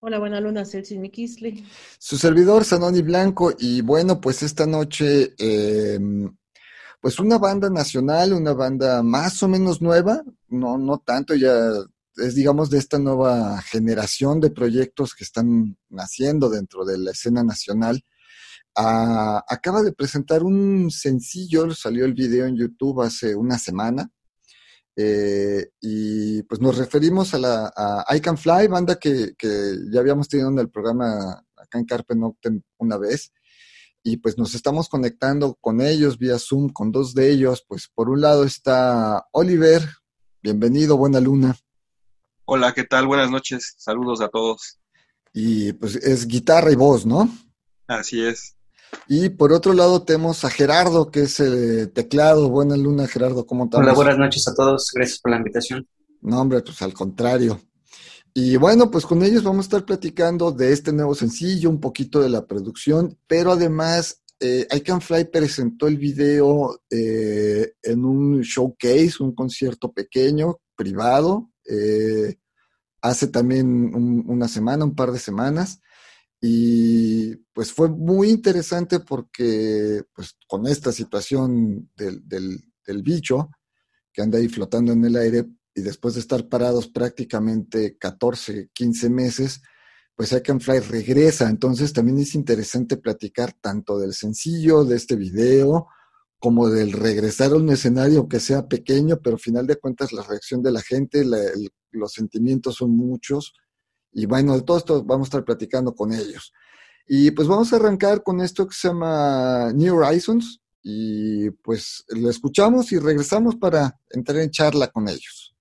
Hola, buena luna, Celsi Mikisli. Su servidor, Sanoni Blanco, y bueno, pues esta noche, em, pues una banda nacional, una banda más o menos nueva, no, no tanto, ya es digamos de esta nueva generación de proyectos que están naciendo dentro de la escena nacional. Ah, acaba de presentar un sencillo, salió el video en YouTube hace una semana, eh, y pues nos referimos a la a I Can Fly, banda que, ya habíamos tenido en el programa acá en Carpe Noctem una vez. Y pues nos estamos conectando con ellos vía Zoom, con dos de ellos. Pues por un lado está Oliver, bienvenido, buena luna. Hola, ¿qué tal? Buenas noches, saludos a todos. Y pues es guitarra y voz, ¿no? Así es. Y por otro lado tenemos a Gerardo, que es el teclado. Buena luna, Gerardo, ¿cómo estás? Hola, buenas noches a todos. Gracias por la invitación. No, hombre, pues al contrario. Y bueno, pues con ellos vamos a estar platicando de este nuevo sencillo, un poquito de la producción, pero además eh, I Can Fly presentó el video eh, en un showcase, un concierto pequeño, privado, eh, hace también una semana, un par de semanas. Y pues fue muy interesante porque pues con esta situación del, del, bicho que anda ahí flotando en el aire y después de estar parados prácticamente 14, 15 meses, pues Can Fly regresa. Entonces también es interesante platicar tanto del sencillo, de este video, como del regresar a un escenario que sea pequeño, pero al final de cuentas la reacción de la gente, los sentimientos son muchos y bueno, de todo esto vamos a estar platicando con ellos. Y pues vamos a arrancar con esto que se llama New Horizons. Y pues lo escuchamos y regresamos para entrar en charla con ellos.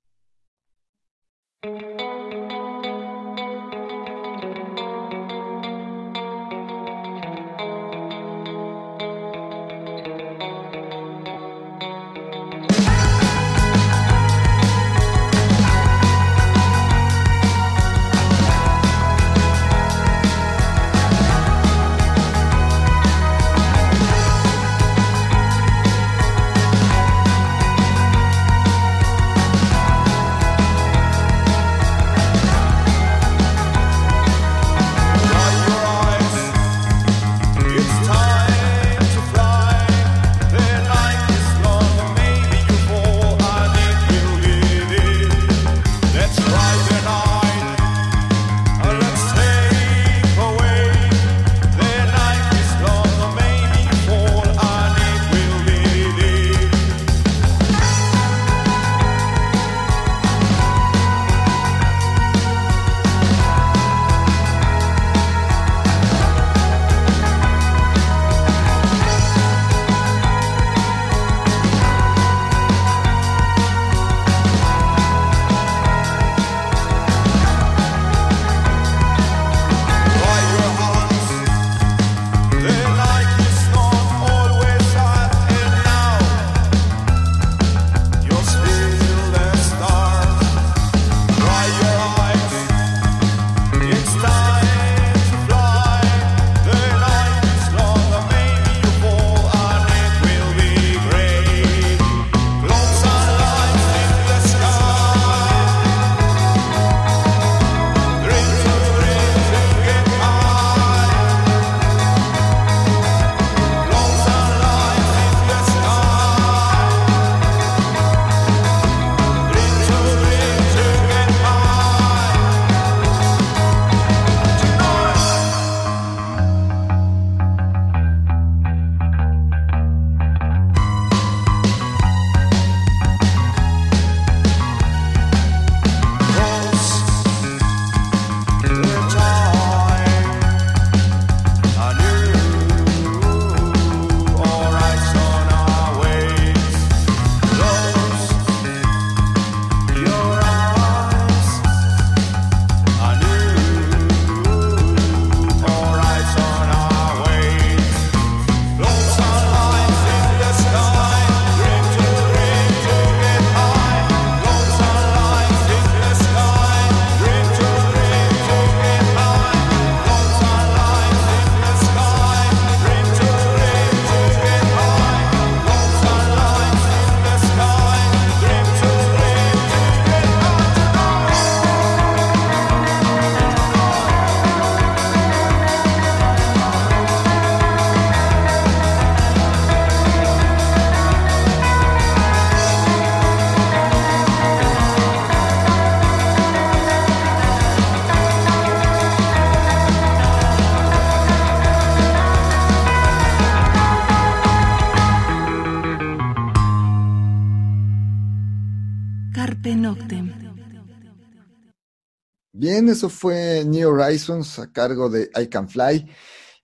Bien, eso fue New Horizons a cargo de I Can Fly.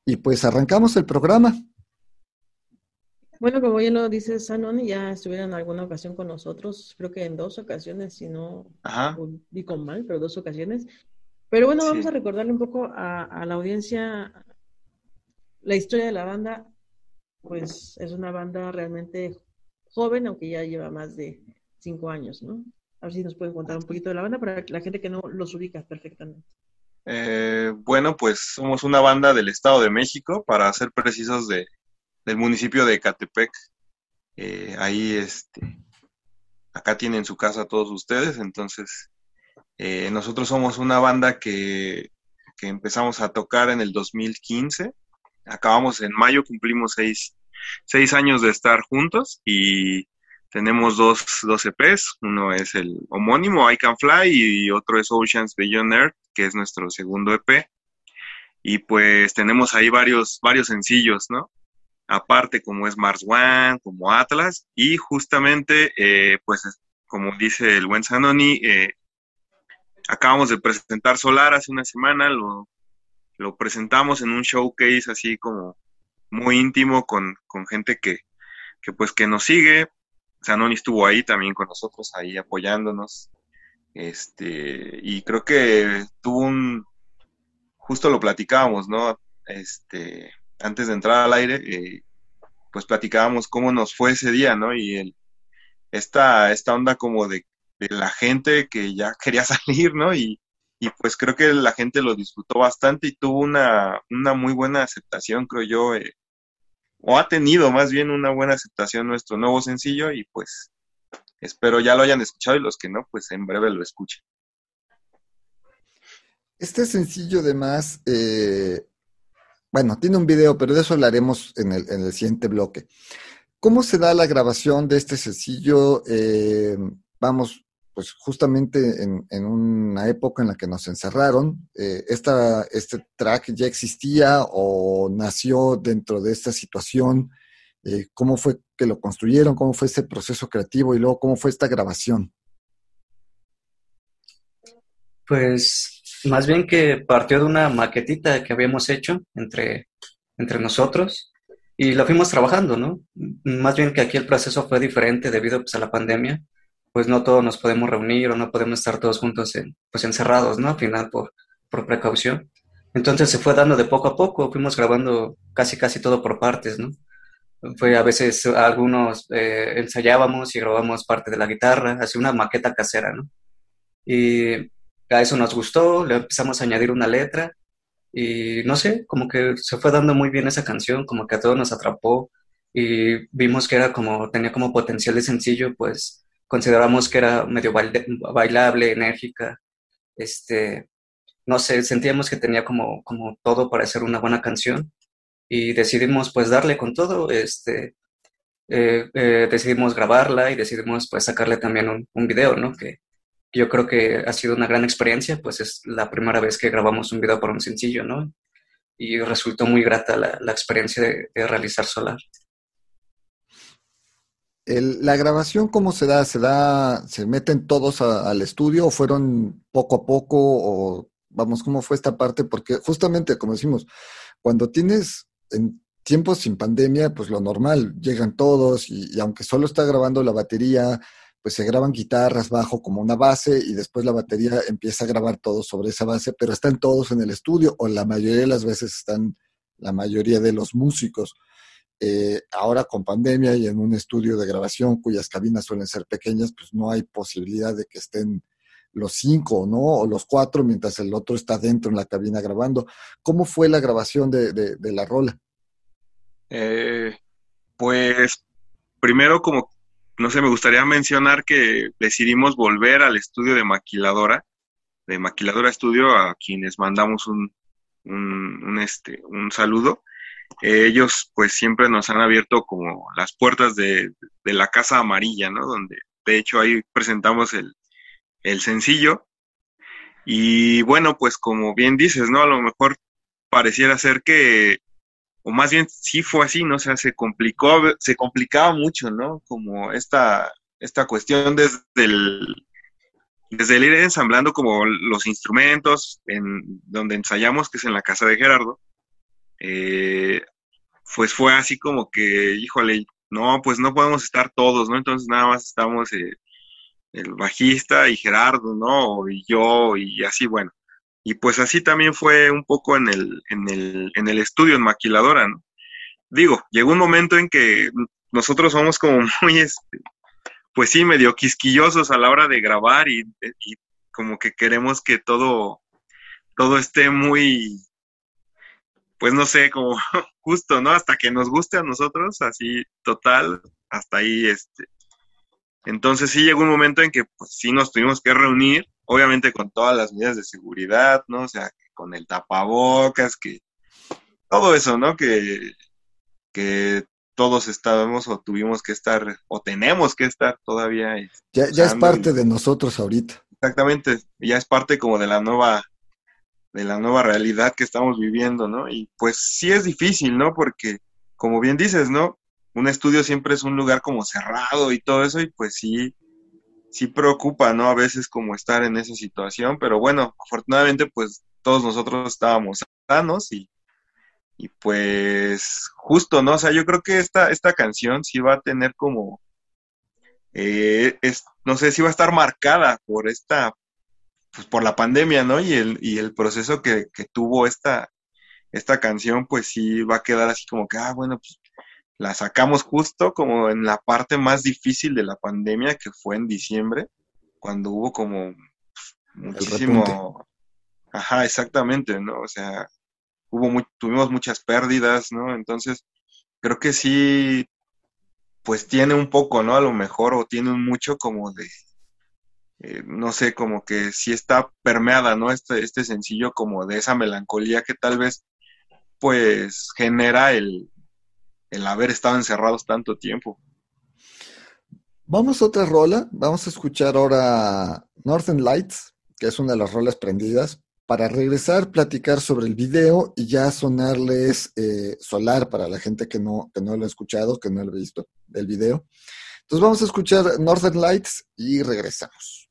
Y pues arrancamos el programa. Bueno, como bien lo dice Sanoni, ya estuvieron en alguna ocasión con nosotros, creo que en dos ocasiones, si no con mal, pero dos ocasiones. Pero bueno, vamos a recordarle un poco a, la audiencia la historia de la banda. Pues es una banda realmente joven, aunque ya lleva más de cinco años, ¿no? A ver si nos pueden contar un poquito de la banda para la gente que no los ubica perfectamente. Eh, bueno, pues somos una banda del Estado de México, para ser precisos de, del municipio de Catepec. Eh, ahí, este, acá tienen su casa todos ustedes, entonces eh, nosotros somos una banda que, que, empezamos a tocar en el 2015. Acabamos en mayo, cumplimos seis, seis años de estar juntos y tenemos dos, dos EPs. Uno es el homónimo I Can Fly y otro es Oceans Beyond Earth, que es nuestro segundo EP. Y pues tenemos ahí varios, varios sencillos, ¿no? aparte como es Mars One, como Atlas, y justamente, eh, pues como dice el buen Sanoni, eh, acabamos de presentar Solar hace una semana, lo, lo, presentamos en un showcase así como muy íntimo con, con gente que, que, pues que nos sigue. Sanoni estuvo ahí también con nosotros, ahí apoyándonos. Este, y creo que tuvo un, justo lo platicábamos, ¿no? Este, antes de entrar al aire, eh, pues platicábamos cómo nos fue ese día, ¿no? Y el, esta, esta onda como de, la gente que ya quería salir, ¿no? Y, pues creo que la gente lo disfrutó bastante y tuvo una, una muy buena aceptación, creo yo, eh, o ha tenido más bien una buena aceptación nuestro nuevo sencillo y pues espero ya lo hayan escuchado y los que no, pues en breve lo escuchen. Este sencillo además eh, bueno, tiene un video, pero de eso hablaremos en el, en el siguiente bloque. ¿Cómo se da la grabación de este sencillo? Eh, vamos, pues justamente en, una época en la que nos encerraron, eh, ¿este track ya existía o nació dentro de esta situación? Eh, ¿Cómo fue que lo construyeron? ¿Cómo fue ese proceso creativo? Y luego, ¿cómo fue esta grabación? Pues más bien que partió de una maquetita que habíamos hecho entre, entre nosotros y la fuimos trabajando, ¿no? Más bien que aquí el proceso fue diferente debido pues, a la pandemia, pues no todos nos podemos reunir o no podemos estar todos juntos en, pues encerrados, ¿no? Al final por, por precaución. Entonces se fue dando de poco a poco, fuimos grabando casi casi todo por partes, ¿no? Fue a veces algunos eh, ensayábamos y grabábamos parte de la guitarra, así una maqueta casera, ¿no? Y a eso nos gustó, le empezamos a añadir una letra y no sé, como que se fue dando muy bien esa canción, como que a todos nos atrapó y vimos que era como, tenía como potencial de sencillo, pues consideramos que era medio bailable, enérgica, este, no sé, sentíamos que tenía como, como todo para ser una buena canción y decidimos pues darle con todo, este, eh, eh, decidimos grabarla y decidimos pues sacarle también un, un video, ¿no? Que, yo creo que ha sido una gran experiencia, pues es la primera vez que grabamos un video para un sencillo, ¿no? Y resultó muy grata la, experiencia de, realizar Solar. ¿La grabación cómo se da? ¿Se da, se meten todos al estudio o fueron poco a poco o vamos, cómo fue esta parte? Porque justamente, como decimos, cuando tienes en tiempos sin pandemia, pues lo normal, llegan todos y aunque solo está grabando la batería, pues se graban guitarras, bajo como una base y después la batería empieza a grabar todo sobre esa base, pero están todos en el estudio o la mayoría de las veces están la mayoría de los músicos. Eh, ahora con pandemia y en un estudio de grabación cuyas cabinas suelen ser pequeñas, pues no hay posibilidad de que estén los cinco, ¿no? O los cuatro mientras el otro está dentro en la cabina grabando. ¿Cómo fue la grabación de, la rola? Eh, pues primero como no sé, me gustaría mencionar que decidimos volver al estudio de Maquiladora, de Maquiladora Estudio, a quienes mandamos un, un, este, un saludo. Ellos pues siempre nos han abierto como las puertas de, de, la Casa Amarilla, ¿no? Donde de hecho ahí presentamos el, el sencillo. Y bueno, pues como bien dices, ¿no? A lo mejor pareciera ser que o más bien sí fue así, ¿no? O sea, se complicó, se complicaba mucho, ¿no? Como esta, esta cuestión desde el, desde el ir ensamblando como los instrumentos en donde ensayamos, que es en la casa de Gerardo, eh, pues fue así como que, híjole, no, pues no podemos estar todos, ¿no? Entonces nada más estamos eh, el bajista y Gerardo, ¿no? Y yo y así, bueno. Y pues así también fue un poco en el, en el, en el estudio, en Maquiladora, ¿no? Digo, llegó un momento en que nosotros somos como muy, este, pues sí, medio quisquillosos a la hora de grabar y, y como que queremos que todo, todo esté muy, pues no sé, como justo, ¿no? Hasta que nos guste a nosotros, así total, hasta ahí, este. Entonces sí llegó un momento en que pues sí nos tuvimos que reunir, obviamente con todas las medidas de seguridad, ¿no? O sea, con el tapabocas, que todo eso, ¿no? Que, que todos estábamos o tuvimos que estar, o tenemos que estar todavía. Ya, ya es parte de nosotros ahorita. Exactamente, ya es parte como de la nueva de la nueva realidad que estamos viviendo, ¿no? Y pues sí es difícil, ¿no? Porque, como bien dices, ¿no? Un estudio siempre es un lugar como cerrado y todo eso, y pues sí, sí preocupa, ¿no? A veces como estar en esa situación, pero bueno, afortunadamente pues todos nosotros estábamos sanos y, y pues justo, ¿no? O sea, yo creo que esta, esta canción sí va a tener como, eh, es, no sé, si va a estar marcada por esta pues por la pandemia, ¿no? Y el, y el proceso que, tuvo esta, esta canción, pues sí va a quedar así como que, ah, bueno, pues la sacamos justo como en la parte más difícil de la pandemia, que fue en diciembre, cuando hubo como muchísimo... Ajá, exactamente, ¿no? O sea, hubo muy, tuvimos muchas pérdidas, ¿no? Entonces, creo que sí, pues tiene un poco, ¿no? A lo mejor, o tiene un mucho como de, eh, no sé, como que sí está permeada, ¿no? Este, este sencillo como de esa melancolía que tal vez pues genera el, el haber estado encerrados tanto tiempo. Vamos a otra rola, vamos a escuchar ahora Northern Lights, que es una de las rolas prendidas, para regresar, platicar sobre el video y ya sonarles eh, Solar para la gente que no, que no lo ha escuchado, que no lo ha visto el video. Entonces vamos a escuchar Northern Lights y regresamos.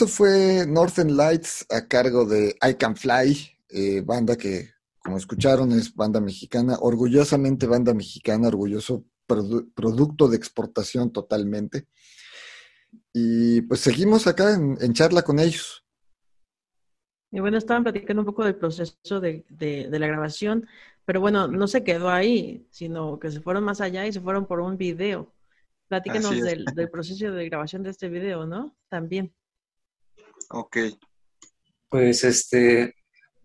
Eso fue Northern Lights a cargo de I Can Fly, eh, banda que, como escucharon, es banda mexicana, orgullosamente banda mexicana, orgulloso producto de exportación totalmente. Y pues seguimos acá en, charla con ellos. Y bueno, estaban platicando un poco del proceso de, la grabación, pero bueno, no se quedó ahí, sino que se fueron más allá y se fueron por un video. Platíquenos del, del, proceso de grabación de este video, ¿no? También. Ok. Pues este,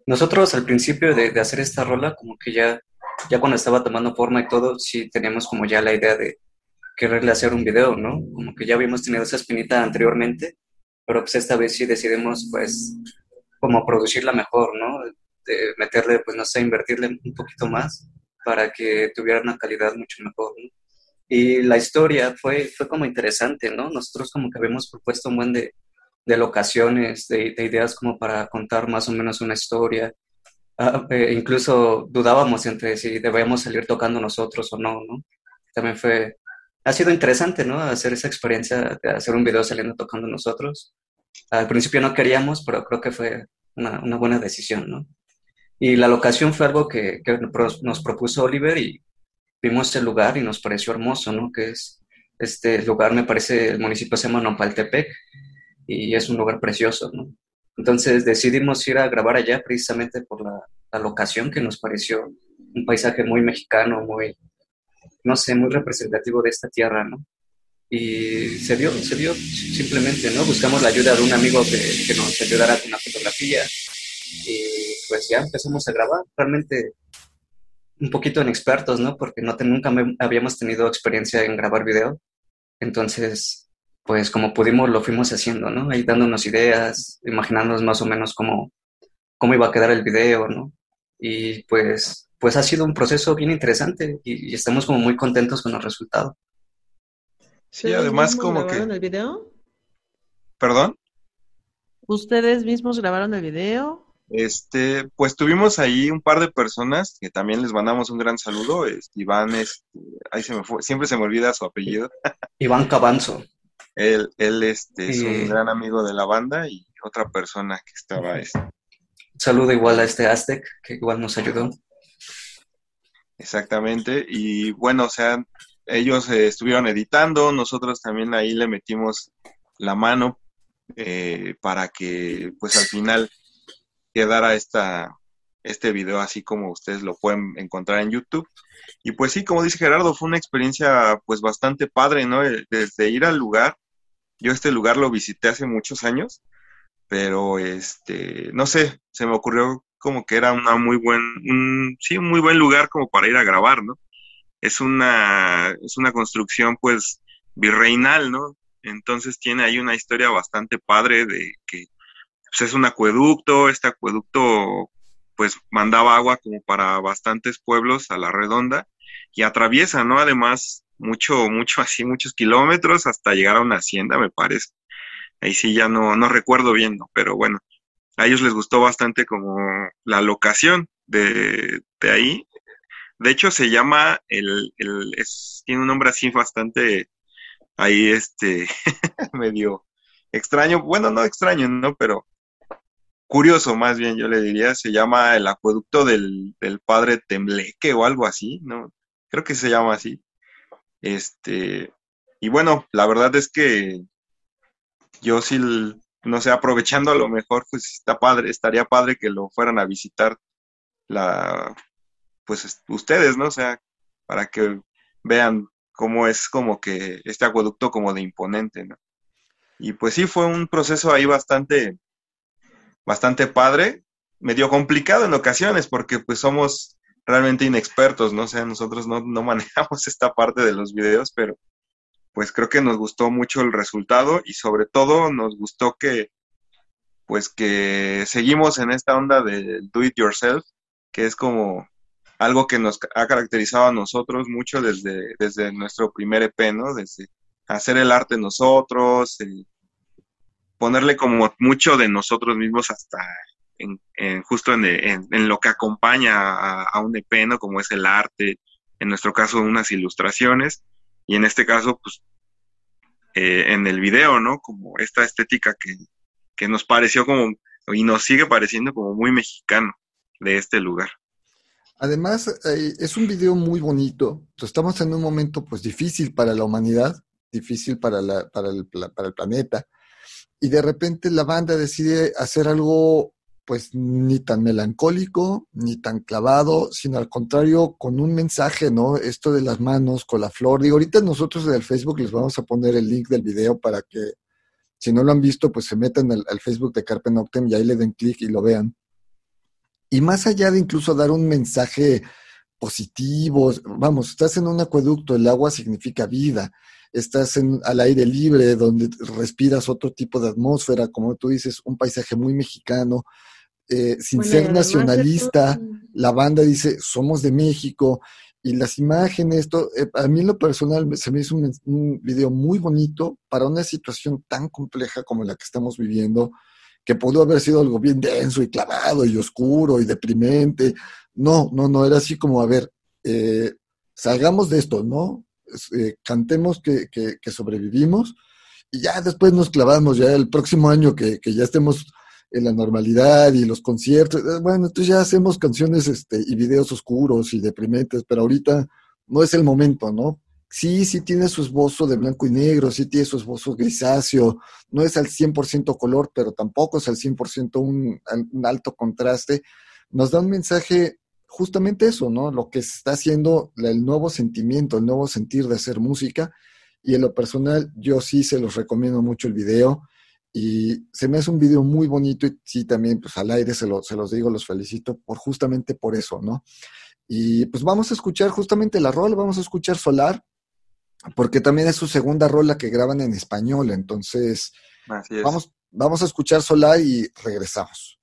nosotros al principio de, hacer esta rola, como que ya, ya cuando estaba tomando forma y todo, sí teníamos como ya la idea de quererle hacer un video, ¿no? Como que ya habíamos tenido esa espinita anteriormente, pero pues esta vez sí decidimos pues como producirla mejor, ¿no? De meterle, pues no sé, invertirle un poquito más para que tuviera una calidad mucho mejor, ¿no? Y la historia fue, fue como interesante, ¿no? Nosotros como que habíamos propuesto un buen de, de locaciones, de, ideas como para contar más o menos una historia. Ah, eh, incluso dudábamos entre si debíamos salir tocando nosotros o no, ¿no? También fue, ha sido interesante, ¿no? Hacer esa experiencia de hacer un video saliendo tocando nosotros. Al principio no queríamos, pero creo que fue una, buena decisión, ¿no? Y la locación fue algo que, que, nos propuso Oliver y vimos el lugar y nos pareció hermoso, ¿no? Que es, este lugar me parece, el municipio se llama Nopaltepec y es un lugar precioso, ¿no? Entonces decidimos ir a grabar allá precisamente por la, locación que nos pareció un paisaje muy mexicano, muy, no sé, muy representativo de esta tierra, ¿no? Y se dio, se dio simplemente, ¿no? Buscamos la ayuda de un amigo que, que nos ayudara con la fotografía y pues ya empezamos a grabar, realmente un poquito inexpertos, ¿no? Porque no nunca habíamos tenido experiencia en grabar video, entonces pues como pudimos lo fuimos haciendo, ¿no? Ahí dándonos ideas, imaginándonos más o menos cómo, cómo iba a quedar el video, ¿no? Y pues, pues ha sido un proceso bien interesante y, estamos como muy contentos con el resultado. Sí, además como que... el video? ¿Perdón? ¿Ustedes mismos grabaron el video? Este, pues tuvimos ahí un par de personas que también les mandamos un gran saludo. Iván, este, ahí se me fue, siempre se me olvida su apellido. Iván Cabanzo. Él, él este, es un gran amigo de la banda y otra persona que estaba. Este. Saludo igual a este Aztec, que igual nos ayudó. Exactamente, y bueno, o sea, ellos eh, estuvieron editando, nosotros también ahí le metimos la mano eh, para que pues al final quedara esta, este video así como ustedes lo pueden encontrar en YouTube. Y pues sí, como dice Gerardo, fue una experiencia pues bastante padre, ¿no? Eh, desde ir al lugar yo este lugar lo visité hace muchos años, pero este, no sé, se me ocurrió como que era una muy buen, un, sí, un muy buen lugar como para ir a grabar, ¿no? Es una, es una construcción pues virreinal, ¿no? Entonces tiene ahí una historia bastante padre de que pues, es un acueducto, este acueducto pues mandaba agua como para bastantes pueblos a la redonda y atraviesa, ¿no? Además mucho, mucho así, muchos kilómetros hasta llegar a una hacienda, me parece. Ahí sí ya no, no recuerdo bien, pero bueno, a ellos les gustó bastante como la locación de, de ahí. De hecho, se llama el, el es, tiene un nombre así bastante ahí, este, medio extraño, bueno, no extraño, ¿no? Pero curioso más bien, yo le diría, se llama el acueducto del, del padre Tembleque o algo así, ¿no? Creo que se llama así. Este, y bueno, la verdad es que yo sí, no sé, aprovechando a lo mejor, pues está padre, estaría padre que lo fueran a visitar la, pues ustedes, ¿no? O sea, para que vean cómo es como que este acueducto como de imponente, ¿no? Y pues sí, fue un proceso ahí bastante, bastante padre, medio complicado en ocasiones, porque pues somos realmente inexpertos, ¿no? O sea, nosotros no, no manejamos esta parte de los videos, pero pues creo que nos gustó mucho el resultado y sobre todo nos gustó que pues que seguimos en esta onda del do it yourself, que es como algo que nos ha caracterizado a nosotros mucho desde, desde nuestro primer EP, ¿no? Desde hacer el arte nosotros, ponerle como mucho de nosotros mismos hasta en, justo en, lo que acompaña a, un EP. Como es el arte, en nuestro caso unas ilustraciones, y en este caso, pues, eh, en el video, ¿no? Como esta estética que, que nos pareció como, y nos sigue pareciendo como muy mexicano de este lugar. Además, eh, es un video muy bonito. Estamos en un momento pues difícil para la humanidad, difícil para, la, para, el, para el planeta. Y de repente la banda decide hacer algo pues ni tan melancólico, ni tan clavado, sino al contrario, con un mensaje, ¿no? Esto de las manos con la flor. Digo, ahorita nosotros en el Facebook les vamos a poner el link del video para que, si no lo han visto, pues se metan al, al Facebook de Carpe Noctem y ahí le den clic y lo vean. Y más allá de incluso dar un mensaje positivo, vamos, estás en un acueducto, el agua significa vida, estás en, al aire libre, donde respiras otro tipo de atmósfera, como tú dices, un paisaje muy mexicano, eh, sin ser nacionalista, la banda dice, somos de México, y las imágenes, esto, eh, a mí en lo personal se me hizo un, un, video muy bonito para una situación tan compleja como la que estamos viviendo, que pudo haber sido algo bien denso y clavado y oscuro y deprimente. No, no, no, era así como, a ver, eh, salgamos de esto, ¿no? cantemos que, que, que, sobrevivimos y ya después nos clavamos, ya el próximo año que, que ya estemos la normalidad y los conciertos. Eh, bueno, entonces ya hacemos canciones este, y videos oscuros y deprimentes, pero ahorita no es el momento, ¿no? Sí, sí tiene su esbozo de blanco y negro, sí tiene su esbozo grisáceo, no es al 100% color, pero tampoco es al 100% un, un alto contraste. Nos da un mensaje justamente eso, ¿no? Lo que está haciendo el nuevo sentimiento, el nuevo sentir de hacer música. Y en lo personal, yo sí se los recomiendo mucho el video y se me hace un video muy bonito y sí, también pues al aire se, se los digo, los felicito por justamente por eso, ¿no? Y pues vamos a escuchar justamente la rola, vamos a escuchar Solar, porque también es su segunda rola que graban en español, entonces vamos, vamos a escuchar Solar y regresamos.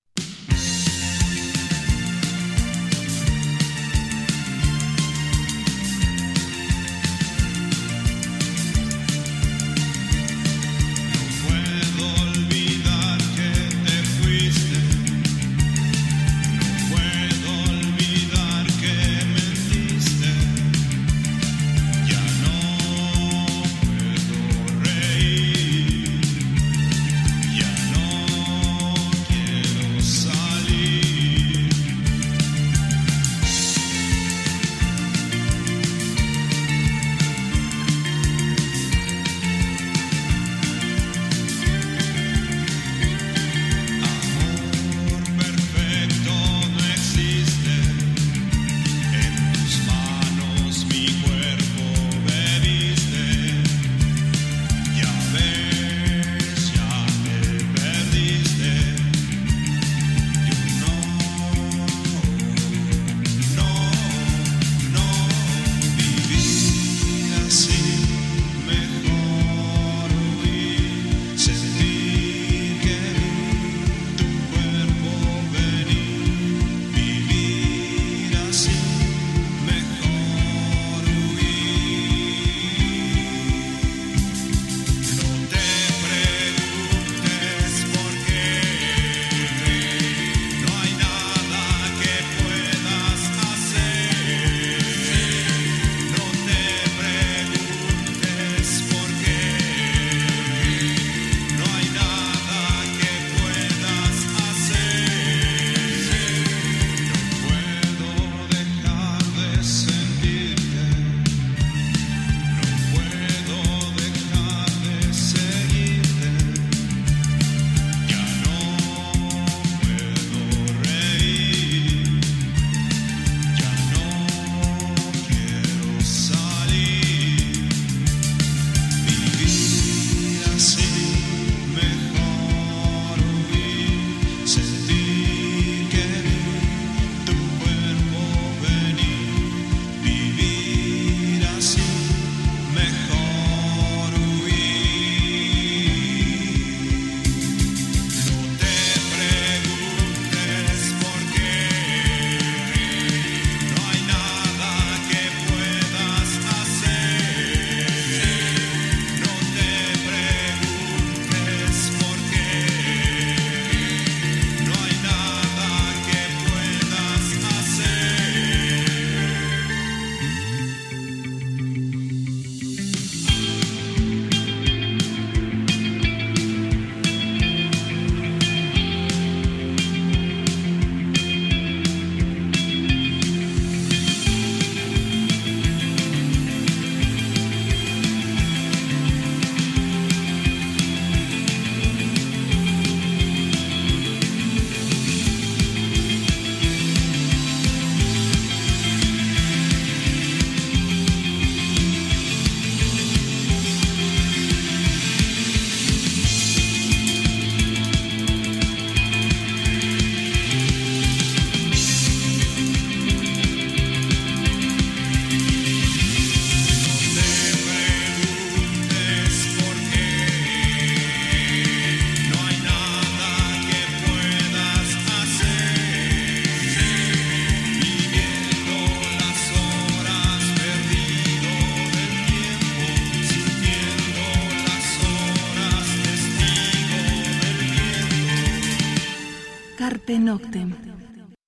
Arte Noctem.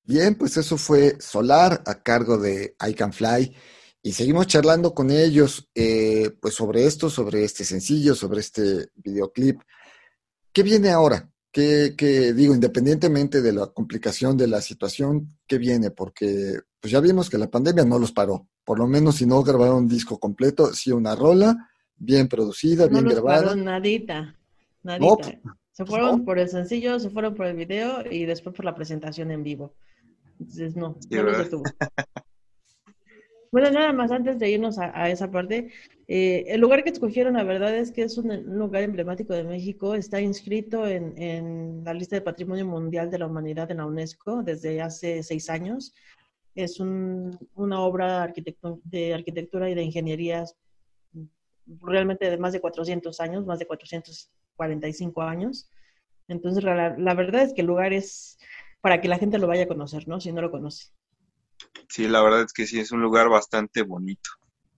Bien, pues eso fue Solar a cargo de I Can Fly. Y seguimos charlando con ellos eh, pues sobre esto, sobre este sencillo, sobre este videoclip. ¿Qué viene ahora? ¿Qué, digo, independientemente de la complicación de la situación, qué viene? Porque pues ya vimos que la pandemia no los paró. Por lo menos si no grabaron un disco completo, sí una rola, bien producida, bien no grabada. Paró nadita, nadita. Se fueron por el sencillo, se fueron por el video y después por la presentación en vivo. Entonces no, no los detuvo. Bueno, nada más antes de irnos a, esa parte, eh, el lugar que escogieron, la verdad es que es un, lugar emblemático de México, está inscrito en, la lista de Patrimonio Mundial de la Humanidad en la UNESCO desde hace seis años. Es una obra de arquitectura y de ingeniería realmente de más de 400 años, más de 445 años. Entonces, la, la verdad es que el lugar es para que la gente lo vaya a conocer, ¿no? Si no lo conoce. Sí, la verdad es que sí, es un lugar bastante bonito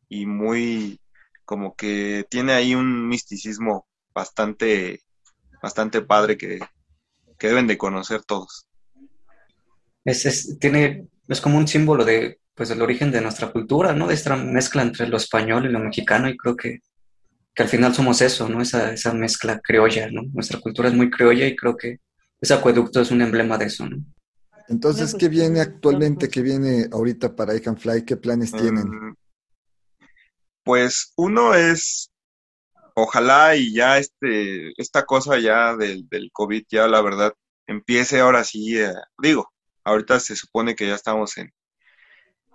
y muy, como que tiene ahí un misticismo bastante, bastante padre que, deben de conocer todos. Es, tiene, es como un símbolo de, pues, del origen de nuestra cultura, ¿no? De esta mezcla entre lo español y lo mexicano y creo que, que al final somos eso, ¿no? Esa, esa mezcla criolla, ¿no? Nuestra cultura es muy criolla y creo que ese acueducto es un emblema de eso, ¿no? Entonces, ¿qué viene actualmente, qué viene ahorita para I Can Fly? ¿Qué planes tienen? Mm, pues uno es, ojalá y ya este, esta cosa ya del, del COVID ya la verdad empiece ahora sí, eh, digo, ahorita se supone que ya estamos en,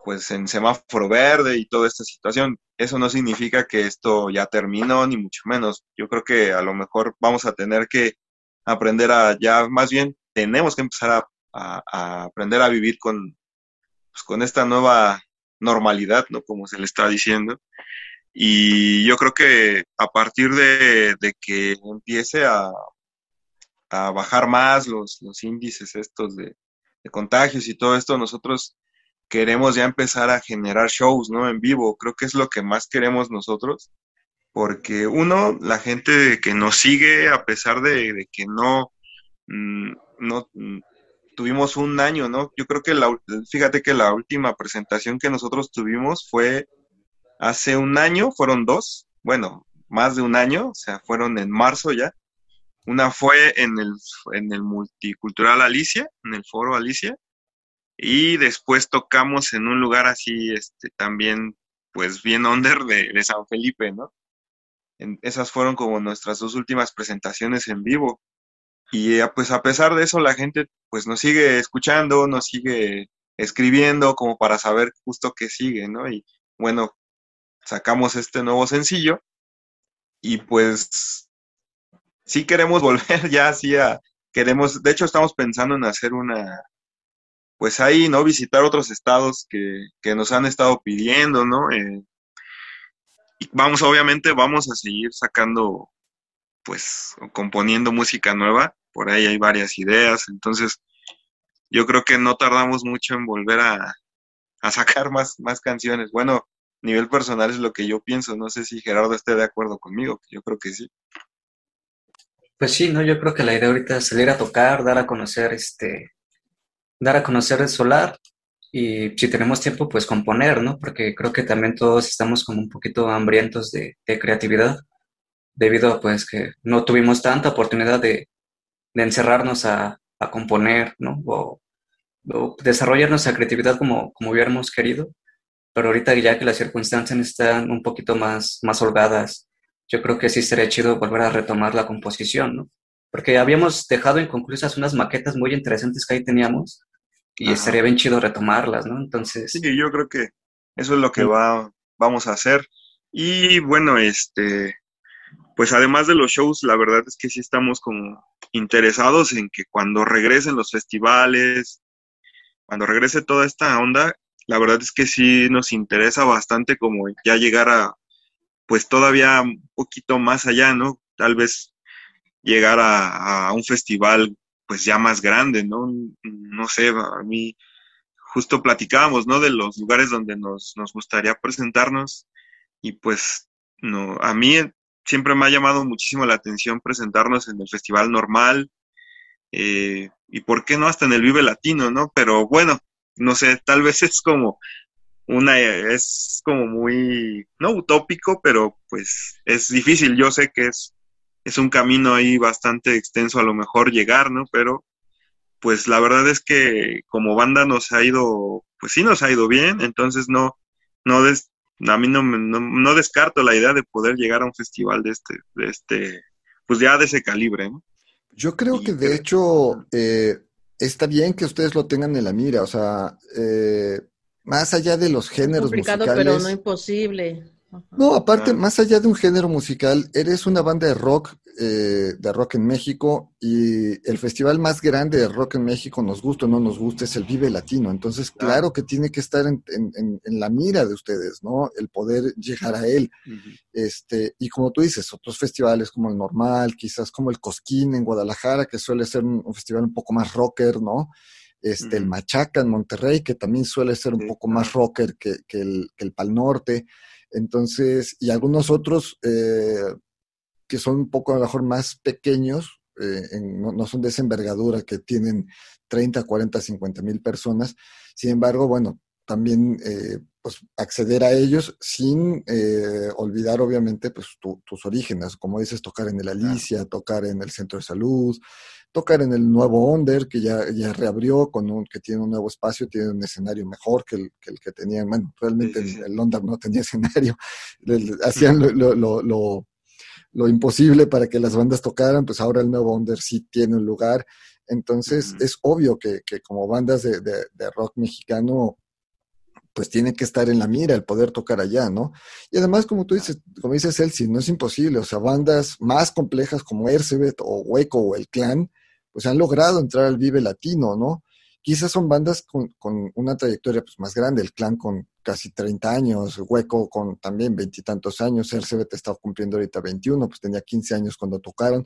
pues en semáforo verde y toda esta situación. Eso no significa que esto ya terminó, ni mucho menos. Yo creo que a lo mejor vamos a tener que aprender a ya, más bien tenemos que empezar a aprender a vivir con, pues, con esta nueva normalidad, ¿no? Como se le está diciendo. Y yo creo que a partir de, que empiece a, bajar más los, los índices estos de, contagios y todo esto, nosotros queremos ya empezar a generar shows, ¿no? En vivo. Creo que es lo que más queremos nosotros. Porque uno, la gente que nos sigue, a pesar de, que no, mm, no, tuvimos un año, ¿no? Yo creo que la, fíjate que la última presentación que nosotros tuvimos fue hace un año, fueron dos, bueno, más de un año, o sea, fueron en marzo ya. Una fue en el, en el Multicultural Alicia, en el foro Alicia, y después tocamos en un lugar así, este, también, pues bien under de, de San Felipe, ¿no? En, esas fueron como nuestras dos últimas presentaciones en vivo. Y eh, pues a pesar de eso, la gente pues nos sigue escuchando, nos sigue escribiendo como para saber justo qué sigue, ¿no? Y bueno, sacamos este nuevo sencillo y pues sí queremos volver ya así a, queremos, de hecho estamos pensando en hacer una, pues ahí, ¿no? Visitar otros estados que, que nos han estado pidiendo, ¿no? Eh, vamos, obviamente, vamos a seguir sacando, pues, componiendo música nueva por ahí hay varias ideas, entonces yo creo que no tardamos mucho en volver a, sacar más, más canciones. Bueno, a nivel personal es lo que yo pienso, no sé si Gerardo esté de acuerdo conmigo, yo creo que sí. Pues sí, no, yo creo que la idea ahorita es salir a tocar, dar a conocer este, dar a conocer el solar y si tenemos tiempo, pues componer, ¿no? Porque creo que también todos estamos como un poquito hambrientos de, de creatividad, debido a pues que no tuvimos tanta oportunidad de, de encerrarnos a, componer, ¿no? O, desarrollar nuestra creatividad como, como hubiéramos querido. Pero ahorita ya que las circunstancias están un poquito más, más holgadas, yo creo que sí sería chido volver a retomar la composición, ¿no? Porque habíamos dejado inconclusas unas maquetas muy interesantes que ahí teníamos y estaría bien chido retomarlas, ¿no? Entonces... Sí, yo creo que eso es lo que va, vamos a hacer. Y bueno, este, pues además de los shows, la verdad es que sí estamos como interesados en que cuando regresen los festivales, cuando regrese toda esta onda, la verdad es que sí nos interesa bastante como ya llegar a, pues todavía un poquito más allá, ¿no? Tal vez llegar a, un festival pues ya más grande, ¿no? No sé, a mí justo platicábamos, ¿no? De los lugares donde nos, nos gustaría presentarnos y pues no, a mí siempre me ha llamado muchísimo la atención presentarnos en el festival normal, eh, y por qué no hasta en el Vive Latino, ¿no? Pero bueno, no sé, tal vez es como una, es como muy, no utópico, pero pues es difícil, yo sé que es, es un camino ahí bastante extenso a lo mejor llegar, ¿no? Pero pues la verdad es que como banda nos ha ido, pues sí nos ha ido bien, entonces no, no des, a mí no, no, no descarto la idea de poder llegar a un festival de este, de este, pues ya de ese calibre, ¿no? Yo creo que de hecho eh, está bien que ustedes lo tengan en la mira, o sea, eh, más allá de los géneros complicado, pero no imposible. No, aparte, más allá de un género musical, eres una banda de rock, eh, de rock en México, y el festival más grande de rock en México, nos gusta o no nos gusta, es el Vive Latino. Entonces, claro que tiene que estar en, la mira de ustedes, ¿no? El poder llegar a él. este, y como tú dices, otros festivales como el Normal, quizás como el Cosquín en Guadalajara, que suele ser un, festival un poco más rocker, ¿no? Este, el Machaca en Monterrey, que también suele ser un poco más rocker que, el, que el Pal Norte. Entonces, y algunos otros eh, que son un poco a lo mejor más pequeños, eh, no, son de esa envergadura, que tienen 30, 40, 50 mil personas. Sin embargo, bueno, también eh, pues acceder a ellos sin olvidar obviamente pues tus orígenes, como dices, tocar en el Alicia, tocar en el centro de salud, tocar en el nuevo Onder, que ya, ya reabrió, con un, que tiene un nuevo espacio, tiene un escenario mejor que el que, el que tenían. Bueno, realmente el, Onder no tenía escenario. Hacían lo, lo, lo, lo, imposible para que las bandas tocaran, pues ahora el nuevo Onder sí tiene un lugar. Entonces, es obvio que, que como bandas de, de, de rock mexicano, pues tiene que estar en la mira el poder tocar allá, ¿no? Y además, como tú dices, como dices Elsie, no es imposible, o sea, bandas más complejas como Ercebet o Hueco o El Clan, pues han logrado entrar al Vive Latino, ¿no? Quizás son bandas con, una trayectoria pues, más grande, el clan con casi 30 años, Hueco con también veintitantos años, te está cumpliendo ahorita 21, pues tenía 15 años cuando tocaron,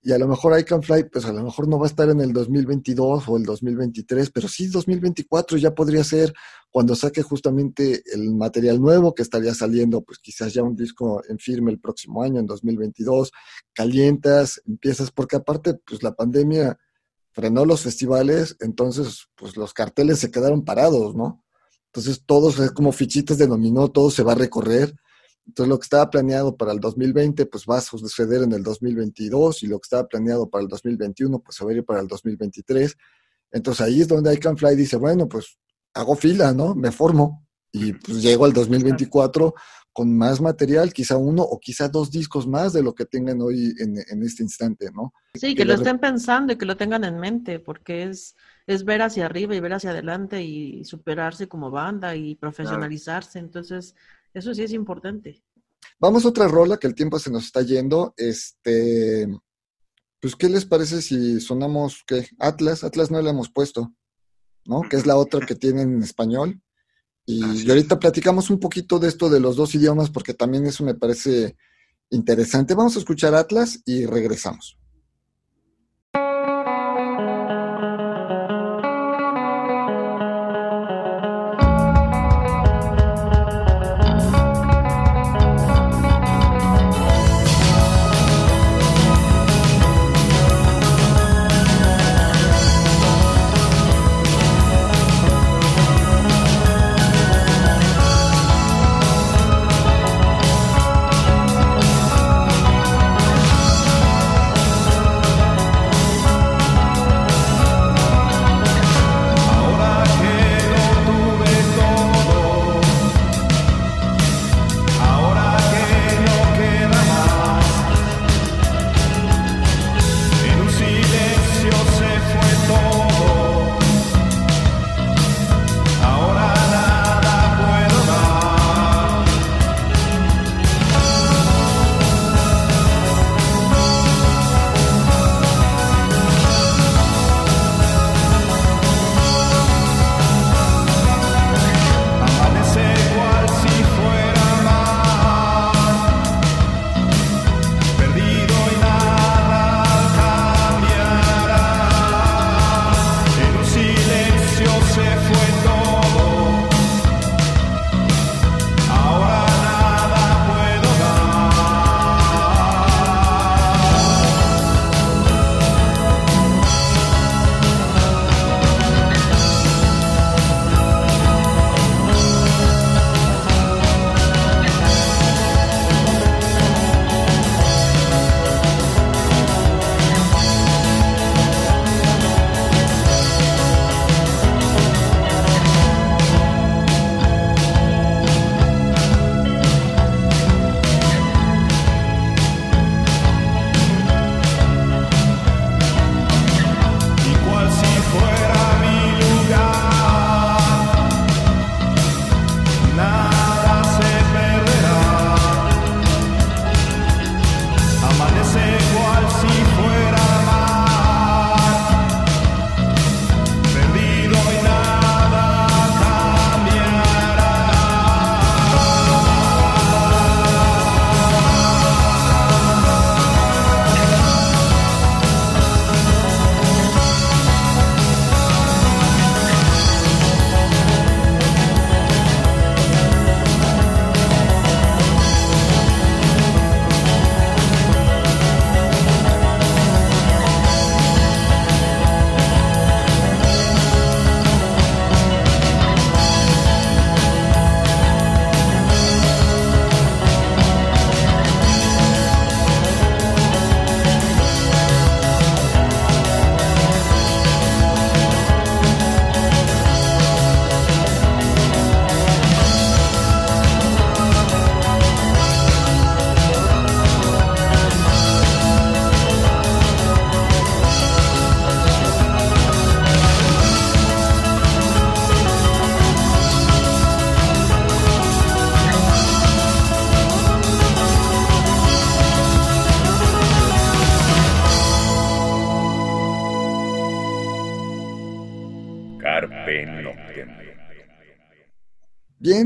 y a lo mejor I Can Fly, pues a lo mejor no va a estar en el 2022 o el 2023, pero sí 2024 ya podría ser cuando saque justamente el material nuevo que estaría saliendo, pues quizás ya un disco en firme el próximo año, en 2022, calientas, empiezas, porque aparte, pues la pandemia frenó los festivales, entonces, pues los carteles se quedaron parados, ¿no? Entonces, todos, es como fichitas denominó, todo se va a recorrer entonces, lo que estaba planeado para el 2020, pues va a suceder en el 2022 y lo que estaba planeado para el 2021, pues se va a ir para el 2023. Entonces, ahí es donde I Can Fly dice, bueno, pues hago fila, ¿no? Me formo y pues llego al 2024 con más material, quizá uno o quizá dos discos más de lo que tengan hoy en, este instante, ¿no? Sí, que, lo estén pensando y que lo tengan en mente, porque es, es ver hacia arriba y ver hacia adelante y superarse como banda y profesionalizarse. Entonces, eso sí es importante. Vamos a otra rola que el tiempo se nos está yendo. Este, pues, ¿qué les parece si sonamos qué? Atlas, Atlas no le hemos puesto, ¿no? Que es la otra que tienen en español. Y, ahorita platicamos un poquito de esto de los dos idiomas porque también eso me parece interesante. Vamos a escuchar Atlas y regresamos.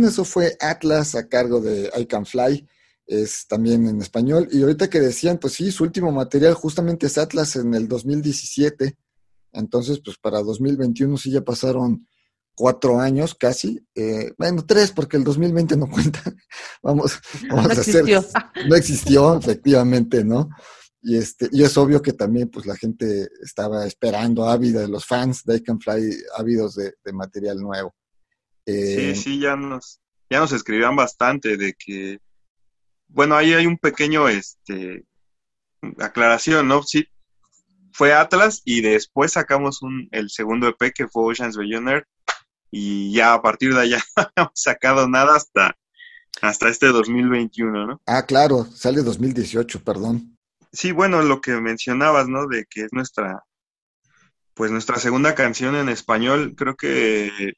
Eso fue Atlas a cargo de I Can Fly, es también en español. Y ahorita que decían, pues sí, su último material justamente es Atlas en el 2017. Entonces, pues para 2021 sí ya pasaron cuatro años casi, eh, bueno, tres porque el 2020 no cuenta, vamos, vamos a hacer, no existió, efectivamente, ¿no? Y, este, y es obvio que también pues la gente estaba esperando, ávida, los fans de I Can Fly, ávidos de, material nuevo. Eh, sí, sí, ya nos, ya nos escribían bastante de que, bueno, ahí hay un pequeño, este, aclaración, ¿no? Sí, fue Atlas y después sacamos un, el segundo EP que fue Ocean's Billionaire y ya a partir de allá no hemos sacado nada hasta, hasta este 2021, ¿no? Ah, claro, sale 2018, perdón. Sí, bueno, lo que mencionabas, ¿no? De que es nuestra, pues nuestra segunda canción en español, creo que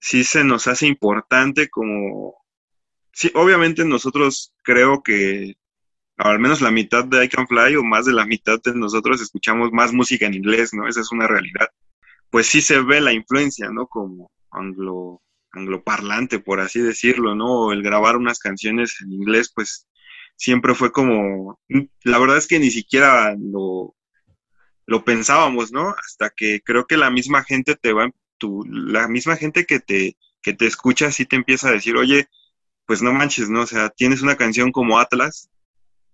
sí se nos hace importante como, sí, obviamente nosotros creo que al menos la mitad de I Can Fly o más de la mitad de nosotros escuchamos más música en inglés, ¿no? Esa es una realidad pues sí se ve la influencia, ¿no? Como anglo, angloparlante, por así decirlo, ¿no? El grabar unas canciones en inglés, pues siempre fue como, la verdad es que ni siquiera lo, lo pensábamos, ¿no? Hasta que creo que la misma gente te va, tu, la misma gente que te, que te escucha sí te empieza a decir, oye, pues no manches, ¿no? O sea, tienes una canción como Atlas,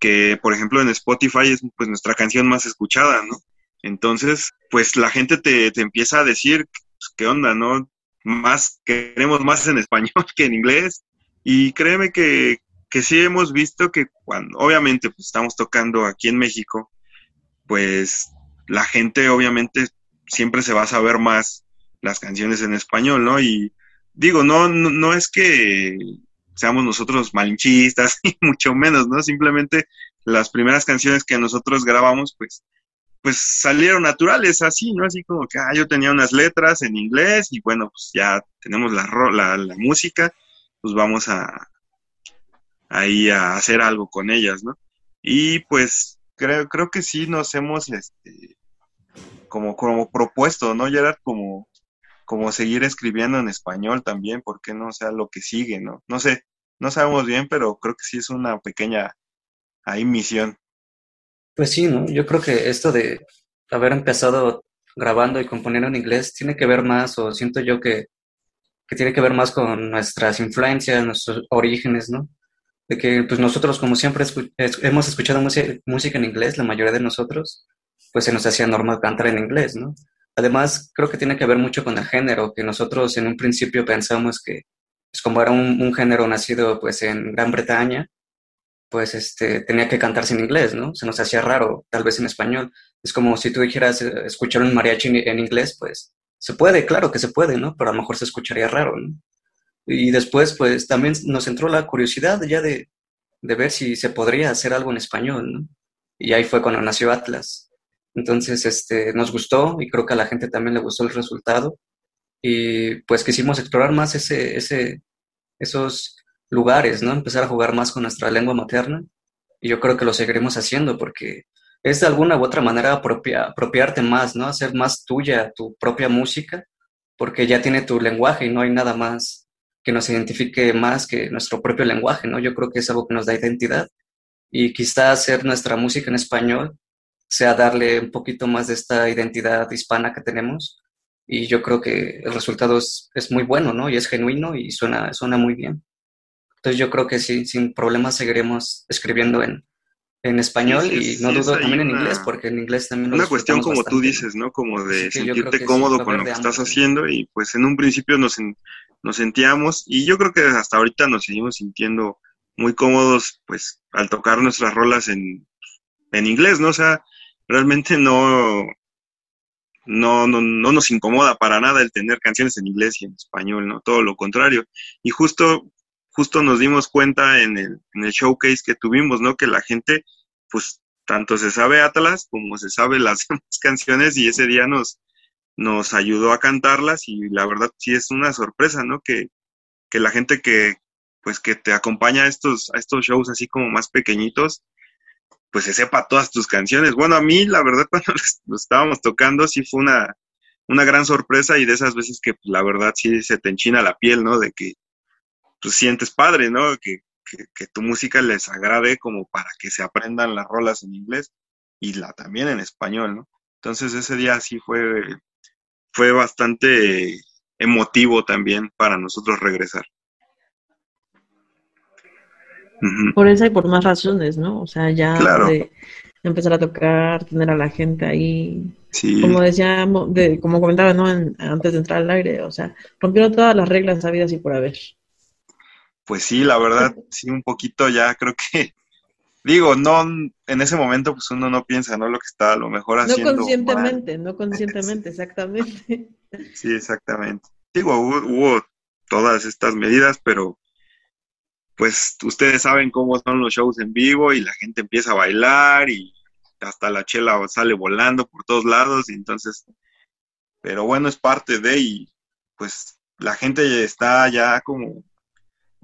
que por ejemplo en Spotify es pues nuestra canción más escuchada, ¿no? Entonces, pues la gente te, empieza a decir, pues, ¿qué onda, no? Más, queremos más en español que en inglés. Y créeme que, que sí hemos visto que cuando, obviamente, pues estamos tocando aquí en México, pues la gente obviamente siempre se va a saber más las canciones en español, ¿no? Y digo, no, no, no es que seamos nosotros malinchistas, y mucho menos, ¿no? Simplemente las primeras canciones que nosotros grabamos, pues pues salieron naturales así, ¿no? Así como que, ah, yo tenía unas letras en inglés y bueno, pues ya tenemos la, la, la música, pues vamos a ahí a hacer algo con ellas, ¿no? Y pues creo, creo que sí nos hemos, este, como, como propuesto, ¿no? Era como, como seguir escribiendo en español también, porque no sea lo que sigue, ¿no? No sé, no sabemos bien, pero creo que sí es una pequeña ahí misión. Pues sí, ¿no? Yo creo que esto de haber empezado grabando y componiendo en inglés tiene que ver más, o siento yo que, que tiene que ver más con nuestras influencias, nuestros orígenes, ¿no? De que pues nosotros como siempre hemos escuchado música en inglés, la mayoría de nosotros, pues se nos hacía normal cantar en inglés, ¿no? Además, creo que tiene que ver mucho con el género, que nosotros en un principio pensamos que, pues como era un, género nacido pues en Gran Bretaña, pues este, tenía que cantarse en inglés, ¿no? Se nos hacía raro, tal vez en español. Es como si tú dijeras eh, escuchar un mariachi en inglés, pues se puede, claro que se puede, ¿no? Pero a lo mejor se escucharía raro, ¿no? Y después, pues también nos entró la curiosidad ya de, de ver si se podría hacer algo en español, ¿no? Y ahí fue cuando nació Atlas. Entonces, este, nos gustó y creo que a la gente también le gustó el resultado. Y pues quisimos explorar más ese, ese, esos lugares, ¿no? Empezar a jugar más con nuestra lengua materna. Y yo creo que lo seguiremos haciendo porque es de alguna u otra manera apropiarte más, ¿no? Hacer más tuya tu propia música, porque ya tiene tu lenguaje y no hay nada más que nos identifique más que nuestro propio lenguaje, ¿no? Yo creo que es algo que nos da identidad. Y quizá hacer nuestra música en español sea darle un poquito más de esta identidad hispana que tenemos. Y yo creo que el resultado es, es muy bueno, ¿no? Y es genuino y suena, suena muy bien. Entonces yo creo que sí, sin problemas seguiremos escribiendo en, en español y no dudo también en inglés, porque en inglés también Una cuestión como tú dices, ¿no? Como de sentirte cómodo con lo que estás haciendo y pues en un principio nos, nos sentíamos y yo creo que hasta ahorita nos seguimos sintiendo muy cómodos pues al tocar nuestras rolas en, en inglés, ¿no? O sea, realmente no, no, no, no nos incomoda para nada el tener canciones en inglés y en español, ¿no? Todo lo contrario. Y justo justo nos dimos cuenta en el, en el showcase que tuvimos, ¿no? Que la gente, pues, tanto se sabe Atlas como se sabe las demás canciones y ese día nos, nos ayudó a cantarlas y la verdad sí es una sorpresa, ¿no? Que, que la gente que, pues, que te acompaña a estos, a estos shows así como más pequeñitos, pues se sepa todas tus canciones. Bueno, a mí, la verdad, cuando lo estábamos tocando, sí fue una, una gran sorpresa y de esas veces que pues, la verdad sí se te enchina la piel, ¿no? De que tú sientes padre, ¿no? Que, que, tu música les agrade como para que se aprendan las rolas en inglés y la también en español, ¿no? Entonces ese día sí fue, fue bastante emotivo también para nosotros regresar. Por esa y por más razones, ¿no? O sea, ya de empezar a tocar, tener a la gente ahí. Sí. Como decía, de, como comentaba, ¿no? antes de entrar al aire, o sea, rompieron todas las reglas sabidas y por haber. Pues sí, la verdad, sí, un poquito ya creo que, digo, no, en ese momento pues uno no piensa, ¿no? Lo que está a lo mejor haciendo. No conscientemente, no conscientemente, exactamente. Sí, exactamente. Digo, hubo, todas estas medidas, pero pues ustedes saben cómo son los shows en vivo y la gente empieza a bailar y hasta la chela sale volando por todos lados y entonces, pero bueno, es parte de y pues la gente está ya como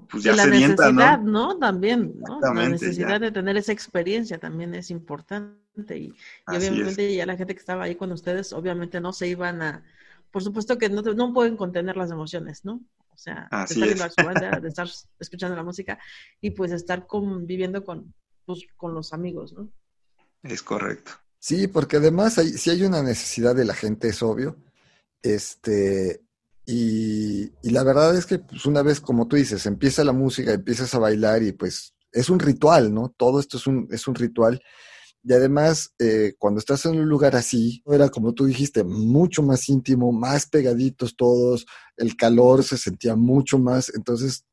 pues ya la necesidad, ¿no? También, ¿no? La necesidad de tener esa experiencia también es importante y, obviamente ya la gente que estaba ahí con ustedes, obviamente no se iban a, por supuesto que no, no pueden contener las emociones, ¿no? O sea, de estar viendo de estar escuchando la música y pues estar conviviendo con, pues, con los amigos, ¿no? Es correcto. Sí, porque además hay, si hay una necesidad de la gente, es obvio. Este, y, la verdad es que pues, una vez, como tú dices, empieza la música, empiezas a bailar y pues es un ritual, ¿no? Todo esto es un, es un ritual. Y además, eh, cuando estás en un lugar así, era como tú dijiste, mucho más íntimo, más pegaditos todos, el calor se sentía mucho más, entonces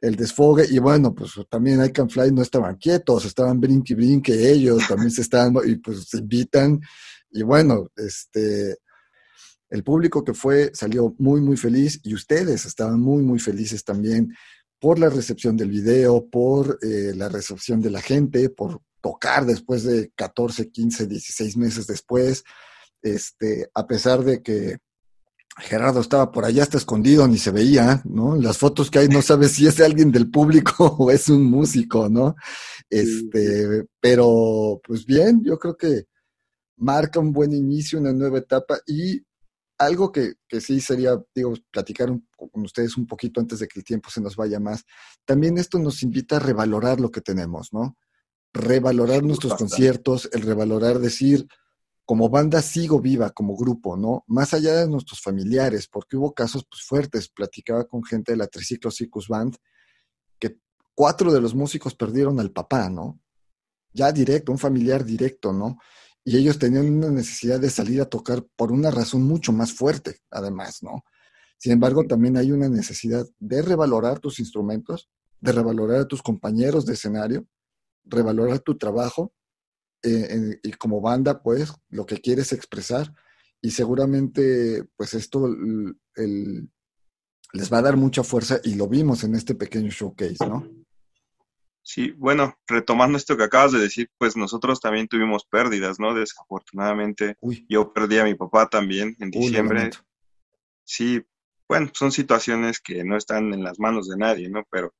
el desfogue, y bueno, pues también I Can Fly no estaban quietos, estaban brinque brinque ellos, también se estaban, y pues se invitan, y bueno, este, el público que fue salió muy, muy feliz y ustedes estaban muy, muy felices también por la recepción del video, por eh, la recepción de la gente, por tocar después de 14, 15, 16 meses después, este, a pesar de que Gerardo estaba por allá, está escondido, ni se veía, ¿no? Las fotos que hay no sabes si es alguien del público o es un músico, ¿no? Este, pero pues bien, yo creo que marca un buen inicio, una nueva etapa y algo que, sí sería, digo, platicar con ustedes un poquito antes de que el tiempo se nos vaya más, también esto nos invita a revalorar lo que tenemos, ¿no? Revalorar nuestros conciertos, el revalorar, decir, como banda sigo viva, como grupo, ¿no? Más allá de nuestros familiares, porque hubo casos pues, fuertes, platicaba con gente de la Triciclo Circus Band, que cuatro de los músicos perdieron al papá, ¿no? Ya directo, un familiar directo, ¿no? y ellos tenían una necesidad de salir a tocar por una razón mucho más fuerte, además, ¿no? Sin embargo, también hay una necesidad de revalorar tus instrumentos, de revalorar a tus compañeros de escenario, revalorar tu trabajo eh, y como banda, pues, lo que quieres expresar. Y seguramente, pues, esto les va a dar mucha fuerza y lo vimos en este pequeño showcase, ¿no? Sí, bueno, retomando esto que acabas de decir, pues nosotros también tuvimos pérdidas, ¿no? Desafortunadamente, yo perdí a mi papá también en diciembre. sí, bueno, son situaciones que no están en las manos de nadie, ¿no? Pero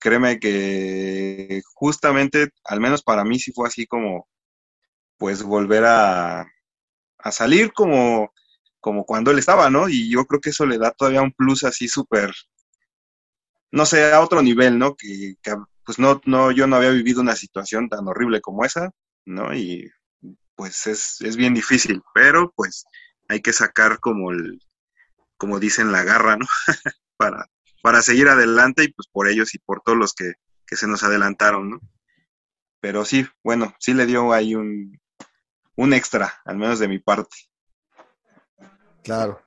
créeme que justamente, al menos para mí sí fue así como, pues volver a, a salir como, como cuando él estaba, ¿no? Y yo creo que eso le da todavía un plus así súper, no sé, a otro nivel, ¿no? Que, pues no, no, yo no había vivido una situación tan horrible como esa, ¿no? Y pues es, es bien difícil, pero pues hay que sacar como el, como dicen, la garra, ¿no? para, para seguir adelante y pues por ellos y por todos los que, que se nos adelantaron, ¿no? Pero sí, bueno, sí le dio ahí un, un extra, al menos de mi parte. Claro.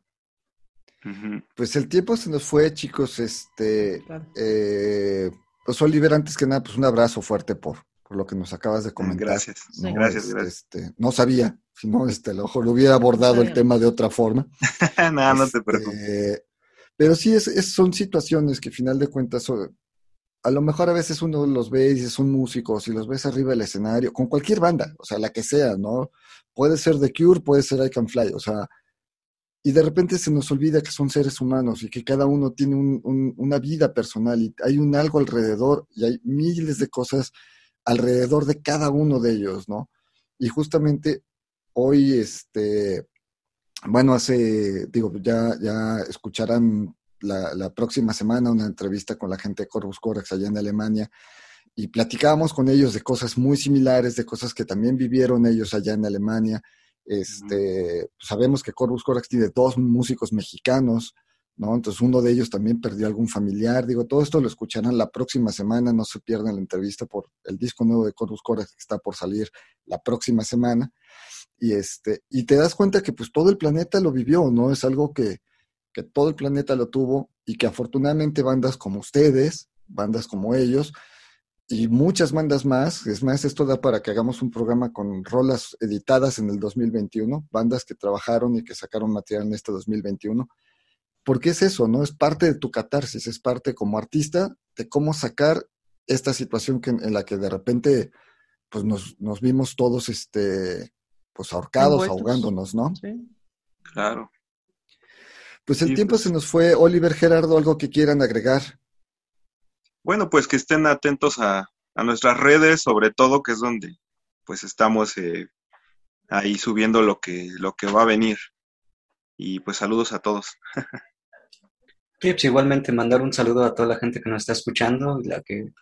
Pues el tiempo se nos fue, chicos. Este, eh, pues Oliver, antes que nada, pues un abrazo fuerte por, por lo que nos acabas de comentar. Gracias, gracias, este, gracias. Este, no sabía, si no, este, a lo mejor lo hubiera abordado el tema de otra forma. no, no te preocupes. Pero sí, es, son situaciones que, al final de cuentas, a lo mejor a veces uno los ve y son músicos y los ves arriba del escenario, con cualquier banda, o sea, la que sea, ¿no? Puede ser The Cure, puede ser I Can Fly, o sea, y de repente se nos olvida que son seres humanos y que cada uno tiene una vida personal y hay un algo alrededor y hay miles de cosas alrededor de cada uno de ellos, ¿no? Y justamente hoy, este, bueno, hace, digo, ya, ya escucharán la, próxima semana una entrevista con la gente de Corvus Corax allá en Alemania y platicábamos con ellos de cosas muy similares, de cosas que también vivieron ellos allá en Alemania. Este, Sabemos que Corvus Corax tiene dos músicos mexicanos, ¿no? Entonces uno de ellos también perdió algún familiar. Digo, todo esto lo escucharán la próxima semana, no se pierdan la entrevista por el disco nuevo de Corvus Corax que está por salir la próxima semana. Y, este, y te das cuenta que pues todo el planeta lo vivió, ¿no? Es algo que, que todo el planeta lo tuvo y que afortunadamente bandas como ustedes, bandas como ellos, y muchas bandas más. Es más, esto da para que hagamos un programa con rolas editadas en el 2021, bandas que trabajaron y que sacaron material en este 2021. Porque es eso, ¿no? Es parte de tu catarsis, es parte como artista de cómo sacar esta situación que, en la que de repente pues nos, nos vimos todos este, pues ahorcados, ahogándonos, ¿no? Sí. Claro. Pues el tiempo pues se nos fue. Oliver, Gerardo, ¿algo que quieran agregar? Bueno, pues que estén atentos a, nuestras redes, sobre todo, que es donde pues estamos eh, ahí subiendo lo que, lo que va a venir. Y pues saludos a todos. Sí, pues igualmente mandar un saludo a toda la gente que nos está escuchando, la que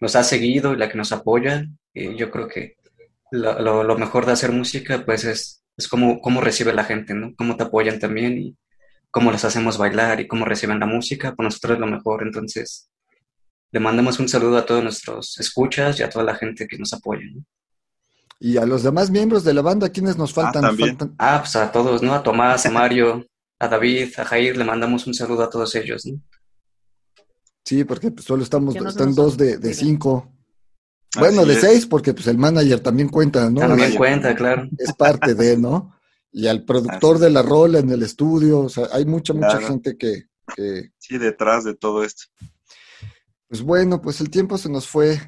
nos ha seguido y la que nos apoya. Y yo creo que lo, lo, mejor de hacer música, pues es, es cómo, cómo recibe la gente, ¿no? Cómo te apoyan también y cómo les hacemos bailar y cómo reciben la música. Pues nosotros es lo mejor. Entonces, le mandamos un saludo a todos nuestros escuchas y a toda la gente que nos apoya. Y a los demás miembros de la banda, ¿quiénes nos ah, faltan? Ah, pues a todos, ¿no? A Tomás, a Mario, a David, a Jair, le mandamos un saludo a todos ellos, ¿no? Sí, porque pues, solo estamos, están dos de, cinco. Bueno, de seis, porque pues el manager también cuenta, ¿no? También cuenta, claro. Es parte de, ¿no? Y al productor de la rola en el estudio, o sea, hay mucha, mucha gente que, que... Sí, detrás de todo esto. Pues bueno, pues el tiempo se nos fue.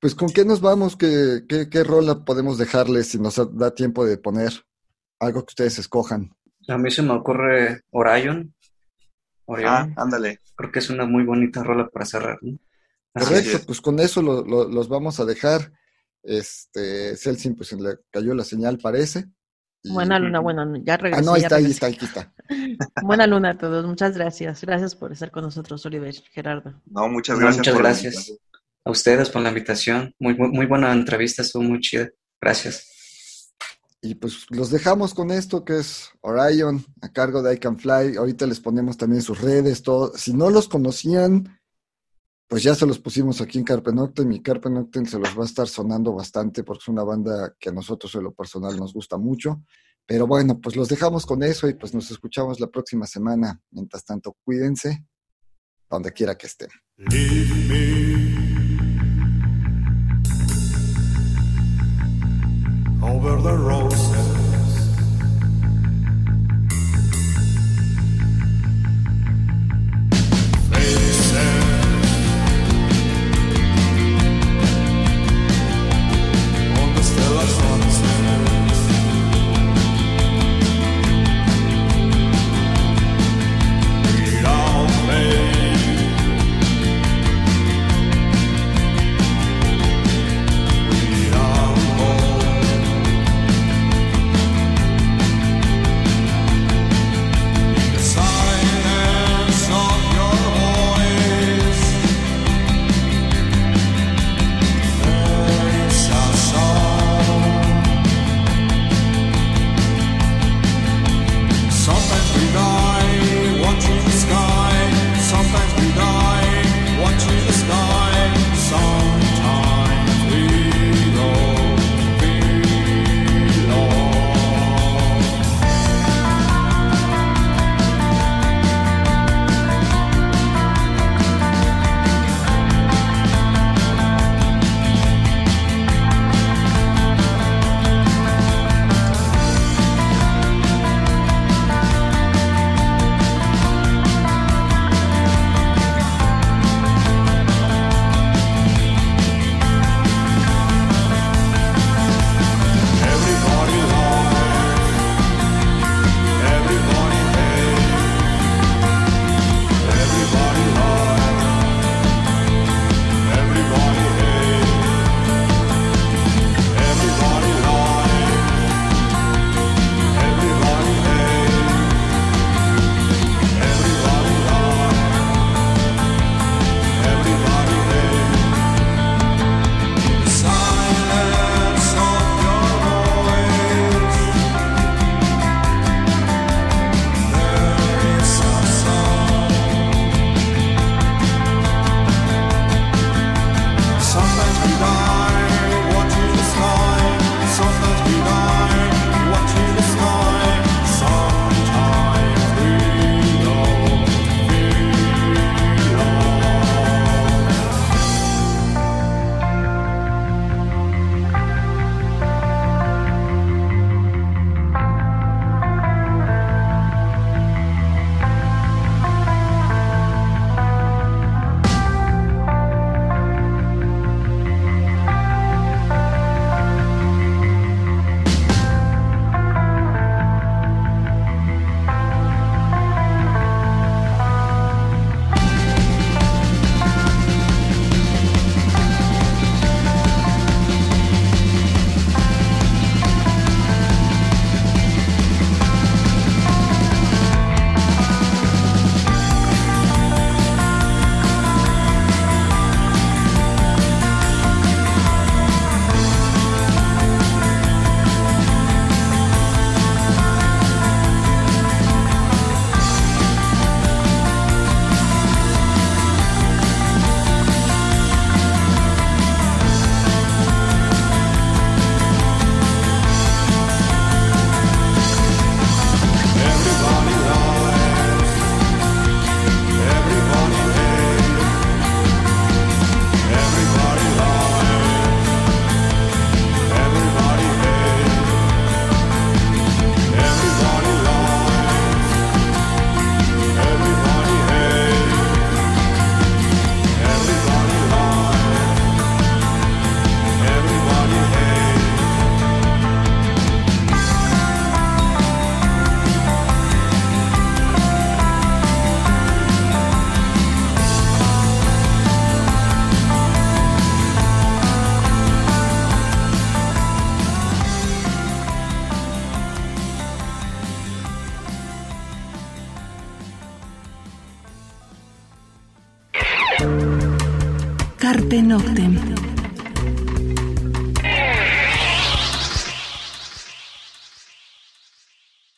Pues con qué nos vamos, qué, qué, rola podemos dejarles si nos da tiempo de poner algo que ustedes escojan. A mí se me ocurre Orion. Orion. Ah, ándale. Creo que es una muy bonita rola para cerrar. ¿no? Correcto, pues con eso los vamos a dejar. Este, Celsin, pues le cayó la señal, parece. Buena luna, bueno, ya regresó. Ah, no, ahí está, ahí está, está. Buena luna a todos, muchas gracias. Gracias por estar con nosotros, Oliver, Gerardo. No, muchas gracias. muchas gracias a ustedes por la invitación. Muy, muy, buena entrevista, estuvo muy chida. Gracias. Y pues los dejamos con esto que es Orion, a cargo de I Can Fly. Ahorita les ponemos también sus redes, todo. Si no los conocían, pues ya se los pusimos aquí en Carpe Noctem y Carpe Noctem se los va a estar sonando bastante porque es una banda que a nosotros en lo personal nos gusta mucho. Pero bueno, pues los dejamos con eso y pues nos escuchamos la próxima semana. Mientras tanto, cuídense donde quiera que estén. over the. Carpe Noctem.